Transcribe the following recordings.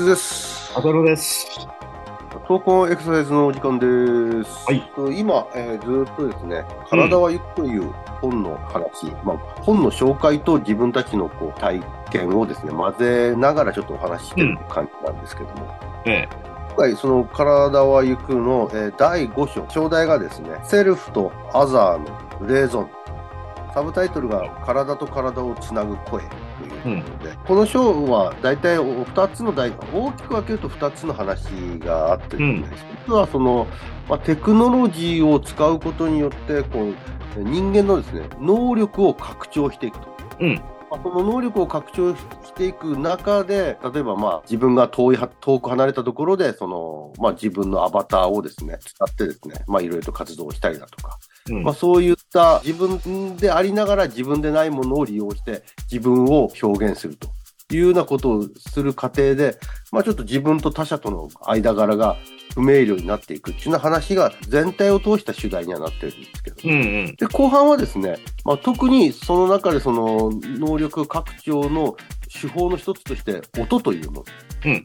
ズです。アドロです。闘魂エクササイズのお時間です。はいと今、えーずっとですね、体はゆくという本の話、まあ、本の紹介と自分たちのこう体験をですね、混ぜながらちょっとお話ししてる感じなんですけども、え今回その体はゆくの、えー第5章、章題がですね、セルフとアザーのレーゾン。サブタイトルが体と体をつなぐ声ということで、この章は大体2つの大、大きく分けると2つの話があってですね、一つはその、まあ、テクノロジーを使うことによってこう、人間のですね、能力を拡張していくと。うんまあ、その能力を拡張していく中で、例えばまあ自分が遠いは、遠く離れたところで、その、まあ自分のアバターをですね、使ってですね、まあいろいろと活動したりだとか、えうん。まあそういった自分でありながら自分でないものを利用して自分を表現するというようなことをする過程で、まあちょっと自分と他者との間柄が不明瞭になっていくっていうな話が全体を通した主題にはなってるんですけど、うんうん。で、後半はですね、まあ、特にその中でその能力拡張の手法の一つとして音というもの。うん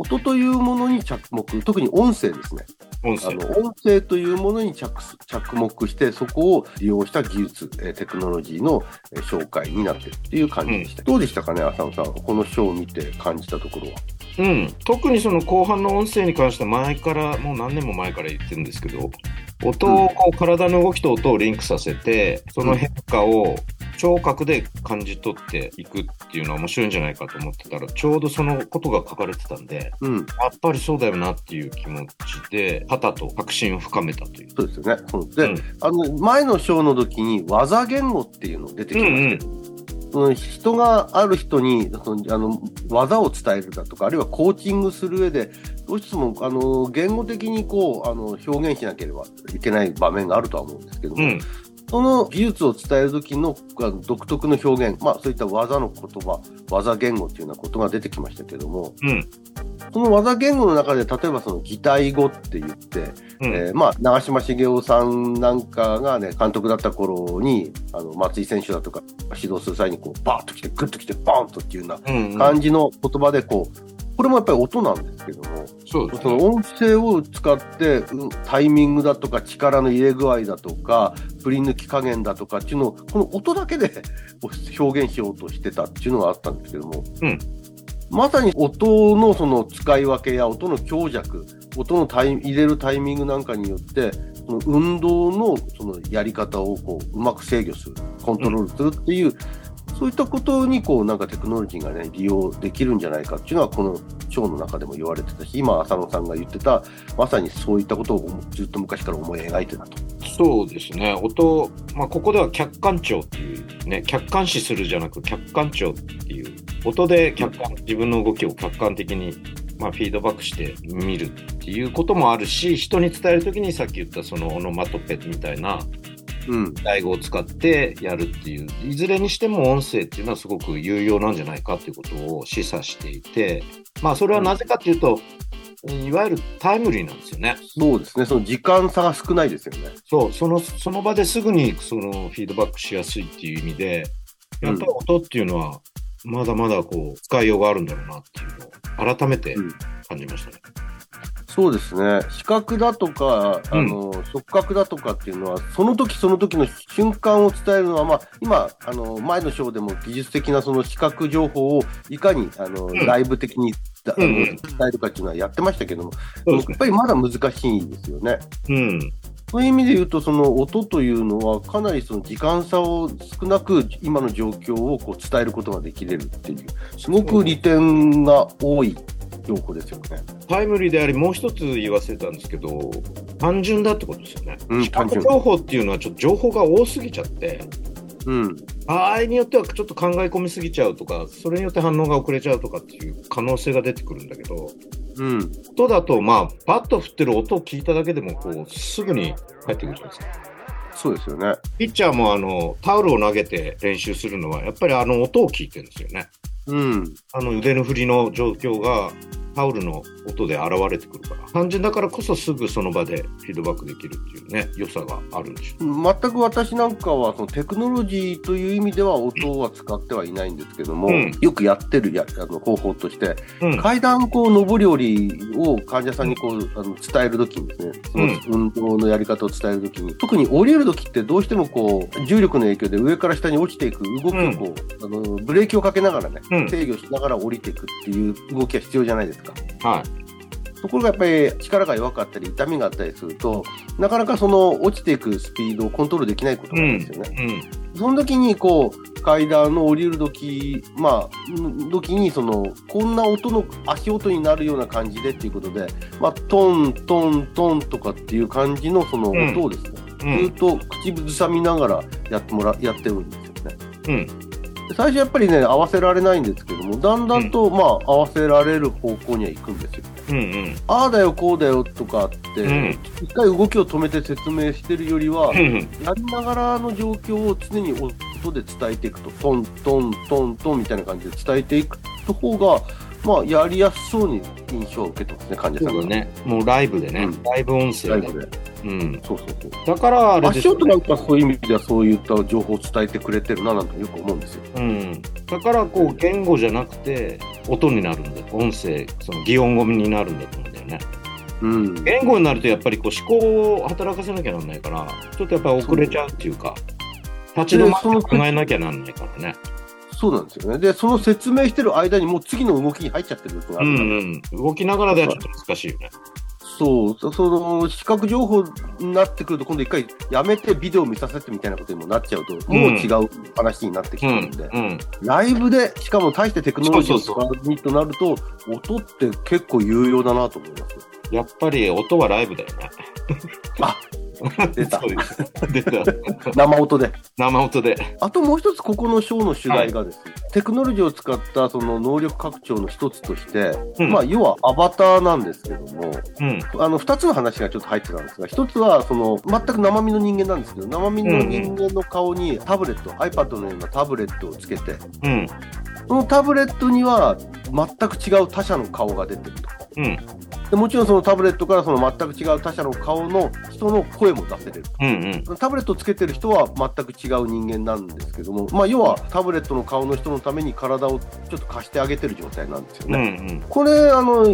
音というものに着目、特に音声ですね。音声。あの音声というものに着着目して、そこを利用した技術、えーテクノロジーのえー紹介になっているっていう感じでした。どうでしたかね、浅野さん。この章を見て感じたところは。うん。特にその後半の音声に関しては前から、もう何年も前から言ってるんですけど、音をこう体の動きと音をリンクさせて、その変化を聴覚で感じ取っていくっていうのは面白いんじゃないかと思ってたら、ちょうどそのことが書かれてたんで、うん。やっぱりそうだよなっていう気持ちで、肩と確信を深めたという。そうですよね。そうで、うんあの、前の章の時に技言語っていうの出てきましたけど、その人がある人にそのあの技を伝えるだとか、あるいはコーチングする上で、どうしてもあの言語的にこうあの表現しなければいけない場面があるとは思うんですけども、うん。その技術を伝える時の独特の表現、まあそういった技の言葉、技言語っていうようなことが出てきましたけども、うん。その技言語の中で、例えばその擬態語って言って、うん。えーまあ、長嶋茂雄さんなんかがね、監督だった頃に、あの、松井選手だとか指導する際に、こう、バーッと来て、グッと来て、バーンとっていうようなうんうん感じの言葉で、こう、これもやっぱり音なんですけども、そうですそのね。音声を使って、うんタイミングだとか、力の入れ具合だとか、振り抜き加減だとかっていうのを、この音だけで表現しようとしてたっていうのがあったんですけども、うんまさに音のその使い分けや音の強弱、音のタイ入れるタイミングなんかによって、その運動のそのやり方をこううまく制御する、コントロールするっていう、そういったことにこうなんかテクノロジーがね、利用できるんじゃないかっていうのは、この章の中でも言われてたし、今、浅野さんが言ってた、まさにそういったことをずっと昔から思い描いてたと。そうですね。音、まあ、ここでは客観聴っていうね、客観視するじゃなく客観聴っていう、音で客観、自分の動きを客観的に、まあ、フィードバックして見るっていうこともあるし、人に伝えるときにさっき言ったそのオノマトペみたいなうん。台語を使ってやるっていう、いずれにしても音声っていうのはすごく有用なんじゃないかっていうことを示唆していて、まあ、それはなぜかっていうと、いわゆるタイムリーなんですよね。そうですね。その時間差が少ないですよね。そう、その、その場ですぐにそのフィードバックしやすいっていう意味で、やっぱり音っていうのは、まだまだこう、使いようがあるんだろうなっていうのを、改めてうん感じましたね。そうですね。視覚だとか、あの、触覚だとかっていうのは、その時その時の瞬間を伝えるのは、まあ、今、あの、前の章でも技術的なその視覚情報をいかに、あの、んライブ的に、伝えるかっていうのはやってましたけども、そうですね。やっぱりまだ難しいですよね。うん。そういう意味で言うと、その音というのは、かなりその時間差を少なく、今の状況をこう伝えることができれるっていう、すごく利点が多い情報ですよね。タイムリーであり、もう一つ言い忘れたんですけど、単純だってことですよね。うん視覚情報っていうのはちょっと情報が多すぎちゃって、うん。場合によってはちょっと考え込みすぎちゃうとか、それによって反応が遅れちゃうとかっていう可能性が出てくるんだけど、うん。音だと、まあ、バット振ってる音を聞いただけでも、こう、すぐに返ってくるじゃないですか。そうですよね。ピッチャーもあのタオルを投げて練習するのは、やっぱりあの音を聞いてるんですよね。うん。あの腕の振りの状況がタオルの音で現れてくるから、単純だからこそすぐその場でフィードバックできるっていうね、良さがあるんでしょう。全く私なんかはそのテクノロジーという意味では音は使ってはいないんですけども、うんよくやってるやあの方法として、うん。階段こう上り下りを患者さんにこうあの伝えるときにですね、その運動のやり方を伝えるときに、特に降りるときってどうしてもこう重力の影響で上から下に落ちていく動きをこう、あのブレーキをかけながらね、うん制御しながら降りていくっていう動きが必要じゃないですか。はい。ところがやっぱり力が弱かったり痛みがあったりすると、なかなかその落ちていくスピードをコントロールできないことなんですよね。うん。その時にこう階段の降りる時まあん時にそのこんな音の足音になるような感じでっていうことで、まあ、トントントンとかっていう感じのその音をですね、うん。ずっと口ずさみながらやってもらやってるんですよね。うん。で最初やっぱりね合わせられないんですけどもだんだんと、まあ合わせられる方向には行くんですよ。うん。うん。ああだよこうだよとかって、うん一回動きを止めて説明してるよりは、うん。やりながらの状況を常に音で伝えていくと、トントントントンみたいな感じで伝えていくと方が、まあ、やりやすそうに印象を受けてますね、患者さんが。ね。もうライブでね。うんライブ音声で。うん。そうそうそう。だからあれですね音なんかそういう意味ではそういった情報を伝えてくれてるななんてよく思うんですよ。うん。だからこう言語じゃなくて音になるんだ。音声、その擬音語になるんだと思うんだよね。うん。言語になるとやっぱりこう思考を働かせなきゃなんないから、ちょっとやっぱり遅れちゃうっていうか、立ち止まって考えなきゃなんないからね。そうなんですよね。で、その説明してる間にもう次の動きに入っちゃってる時があうるから、んうん。動きながらではちょっと難しいよね。そう、そその視覚情報になってくると、今度一回やめてビデオ見させてみたいなことにもなっちゃうと、もう違う話になってきてうんるんで、うん。ライブで、しかも大してテクノロジーを使そうにとなると、音って結構有用だなと思います。やっぱり音はライブだよね。あ出 た出た。生音で。生音で。あともう一つ、ここのショーの主題がですね、テクノロジーを使ったその能力拡張の一つとして、うんまあ、要はアバターなんですけども、うん。あの、二つの話がちょっと入ってたんですが、一つは、その、全く生身の人間なんですけど、生身の人間の顔にタブレット、iPad のようなタブレットをつけて、うん。そのタブレットには全く違う他者の顔が出てると。うん。でもちろんそのタブレットからその全く違う他者の顔の人の声も出せれる。うん。うん。タブレットをつけてる人は全く違う人間なんですけども、まあ、要はタブレットの顔の人のために体をちょっと貸してあげてる状態なんですようん。うね。ん。これ、あの、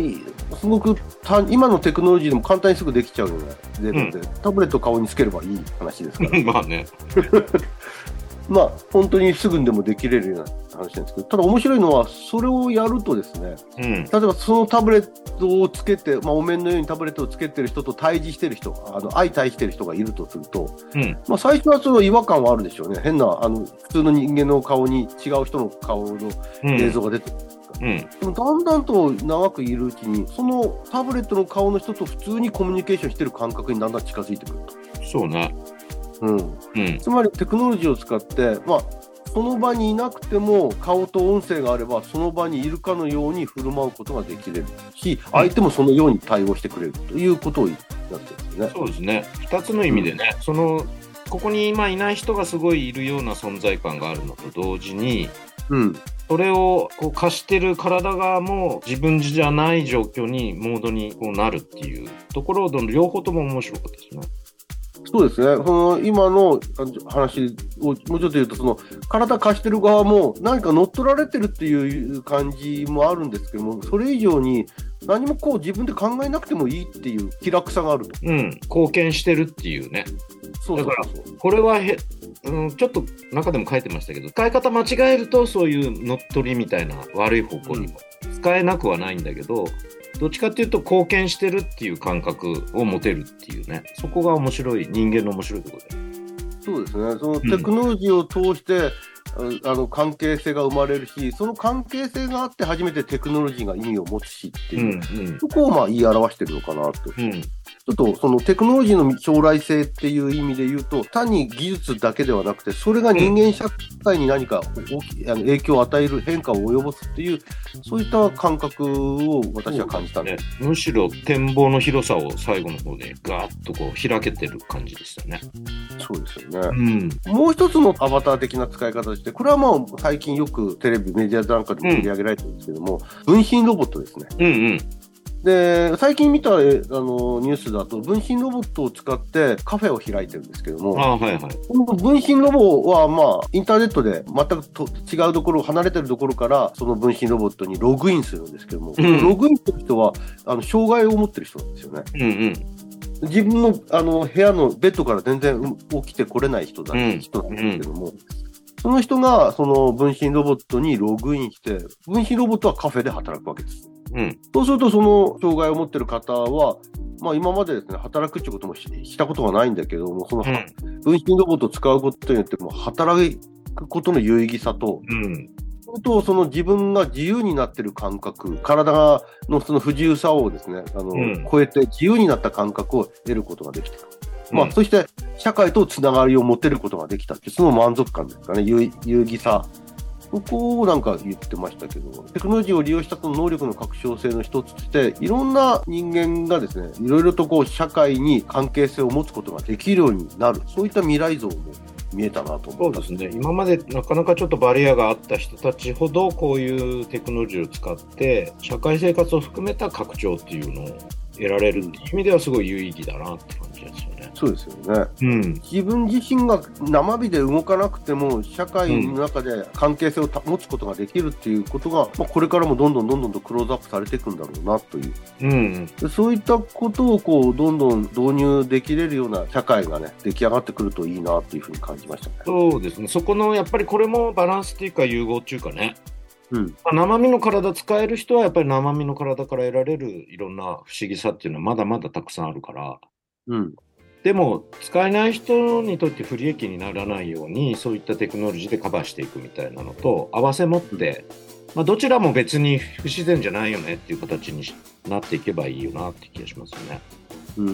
すごくた今のテクノロジーでも簡単にすぐできちゃうようなレベルで、タブレットを顔につければいい話ですから、まあね。まあ、本当にすぐにでもできれるような話なんですけど、ただ面白いのは、それをやるとですね、うん。例えばそのタブレットをつけて、まあ、お面のようにタブレットをつけてる人と対峙してる人、あの相対してる人がいるとすると、うん。まあ、最初はその違和感はあるでしょうね。変な、あの、普通の人間の顔に違う人の顔のうん。映像が出てくる。うん。でもだんだんと長くいるうちに、そのタブレットの顔の人と普通にコミュニケーションしてる感覚にだんだん近づいてくるそうね。と。うん。うん。つまりテクノロジーを使って、まあ、その場にいなくても顔と音声があればその場にいるかのように振る舞うことができれるし相手もそのように対応してくれるということを言ってるんですよね。そうですね。二つの意味でね、その、ここに今いない人がすごいいるような存在感があるのと同時に、うん、それをこう貸してる体側も自分じゃない状況に、モードにこうなるっていうところの両方とも面白かったですね。そうですね、その今のあ話をもうちょっと言うと、その体貸してる側も何か乗っ取られてるっていう感じもあるんですけども、それ以上に何もこう自分で考えなくてもいいっていう気楽さがあると。うん。貢献してるっていうね。そうだからこれはへ、うん、ちょっと中でも書いてましたけど、使い方間違えるとそういう乗っ取りみたいな悪い方向にも使えなくはないんだけど、どっちかっていうと貢献してるっていう感覚を持てるっていうね、そこが面白い、人間の面白いところで。そうですね、そのテクノロジーを通して、ああの関係性が生まれるし、その関係性があって初めてテクノロジーが意味を持つしっていう、うん、うん。そこをまあ言い表してるのかなと。うん。ちょっとそのテクノロジーの将来性っていう意味で言うと、単に技術だけではなくて、それが人間社会に何か大きあの影響を与える変化を及ぼすっていう、そういった感覚を私は感じたんで、ね、むしろ展望の広さを最後の方でガーッとこう開けてる感じでしたね。そうですよね。うん、もう一つのアバター的な使い方として、これはまあ最近よくテレビ、メディアなんかでも取り上げられてるんですけども、うん、分身ロボットですね。うんうんで、最近見たあのニュースだと、分身ロボットを使ってカフェを開いてるんですけども、あはいはい、この分身ロボは、まあ、インターネットで全くと違うところ、離れてるところから、その分身ロボットにログインするんですけども、うん、ログインする人は、あの障害を持ってる人なんですよね。うんうん自分のあの部屋のベッドから全然起きてこれない人だ、うん、人なんですけども、その人がその分身ロボットにログインして、分身ロボットはカフェで働くわけです。うん、そうすると、その障害を持ってる方は、まあ、今までですね、働くってこともしたことがないんだけども、その、分身ロボットを使うことによって、も働くことの有意義さと、うん、とその自分が自由になってる感覚、体のその不自由さをですね、あの、うん、超えて自由になった感覚を得ることができた。うん、まあ、そして社会とつながりを持てることができたって、その満足感ですかね、有有意義さここをなんか言ってましたけど、テクノロジーを利用したその能力の拡張性の一つとして、いろんな人間がですね、いろいろとこう社会に関係性を持つことができるようになる、そういった未来像も見えたなとそうですね、今までなかなかちょっとバリアがあった人たちほど、こういうテクノロジーを使って、社会生活を含めた拡張っていうのを得られるっていう意味では、すごい有意義だなって感じですよね。そうですよね、うん、自分自身が生身で動かなくても、社会の中で関係性を持つことができるっていうことが、まあ、これからもどんどんどんどんとクローズアップされていくんだろうなという、うん、でそういったことをこうどんどん導入できれるような社会がね、出来上がってくるといいなというふうに感じましたね。そうですね、そこのやっぱりこれもバランスっていうか、融合っていうかね。うん。まあ、生身の体使える人はやっぱり生身の体から得られるいろんな不思議さっていうのはまだまだたくさんあるから、うん、でも使えない人にとって不利益にならないようにそういったテクノロジーでカバーしていくみたいなのと合わせ持って、まあ、どちらも別に不自然じゃないよねっていう形になっていけばいいよなって気がしますよね。うん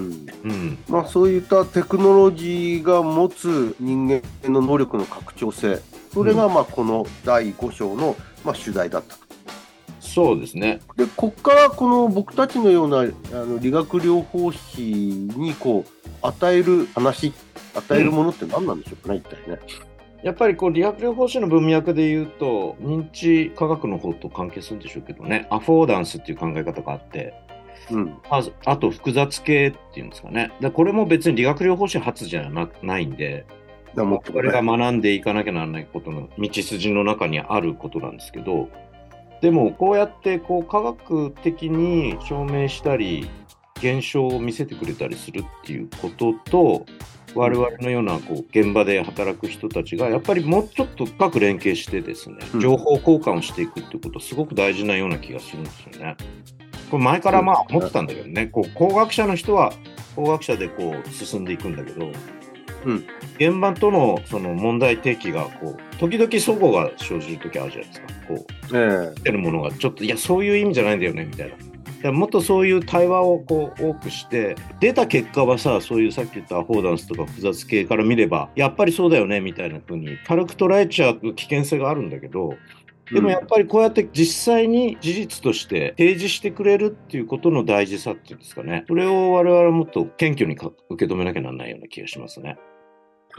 うんまあ、そういったテクノロジーが持つ人間の能力の拡張性それがまあこの第5章のまあ主題だったと。そうですね。でここからこの僕たちのようなあの理学療法士にこう与える話、与えるものって何なんでしょうかね、うん、一体ね。やっぱりこう理学療法士の文脈で言うと、認知科学の方と関係するんでしょうけどね、アフォーダンスっていう考え方があって、うん、ああと複雑系っていうんですかね、でこれも別に理学療法士初じゃなないんで、これが学んでいかなきゃならないことの道筋の中にあることなんですけど、でもこうやってこう科学的に証明したり、現象を見せてくれたりするっていうことと、我々のようなこう現場で働く人たちがやっぱりもうちょっと深く連携してですね、情報交換をしていくってことすごく大事なような気がするんですよね。これ前からまあ思ってたんだけどね、こう工学者の人は工学者でこう進んでいくんだけど、うん、現場とのその問題提起がこう時々齟齬が生じる時あるじゃないですか。こう、ええ、てるものがちょっといやそういう意味じゃないんだよねみたいな。もっとそういう対話をこう多くして出た結果はさそういうさっき言ったアフォーダンスとか複雑系から見ればやっぱりそうだよねみたいな風に軽く捉えちゃう危険性があるんだけどでもやっぱりこうやって実際に事実として提示してくれるっていうことの大事さっていうんですかねそれを我々はもっと謙虚に受け止めなきゃならないような気がしますね。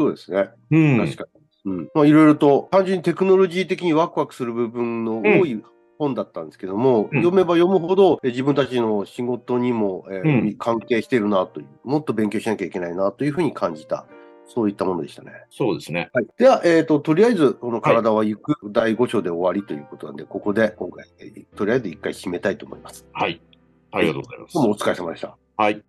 そうですね。うん、確かに。うんまあ、いろいろと単純にテクノロジー的にワクワクする部分の多い本だったんですけども、うん、読めば読むほど、自分たちの仕事にも、えー、うん、関係しているなという、もっと勉強しなきゃいけないなというふうに感じた。そういったものでしたね。そうですね。はい、では、えっ、ー、と、とりあえず、この体は行く第5章で終わりということなんで、はい、ここで今回、とりあえず一回締めたいと思います。はい。ありがとうございます。どうもお疲れ様でした。はい。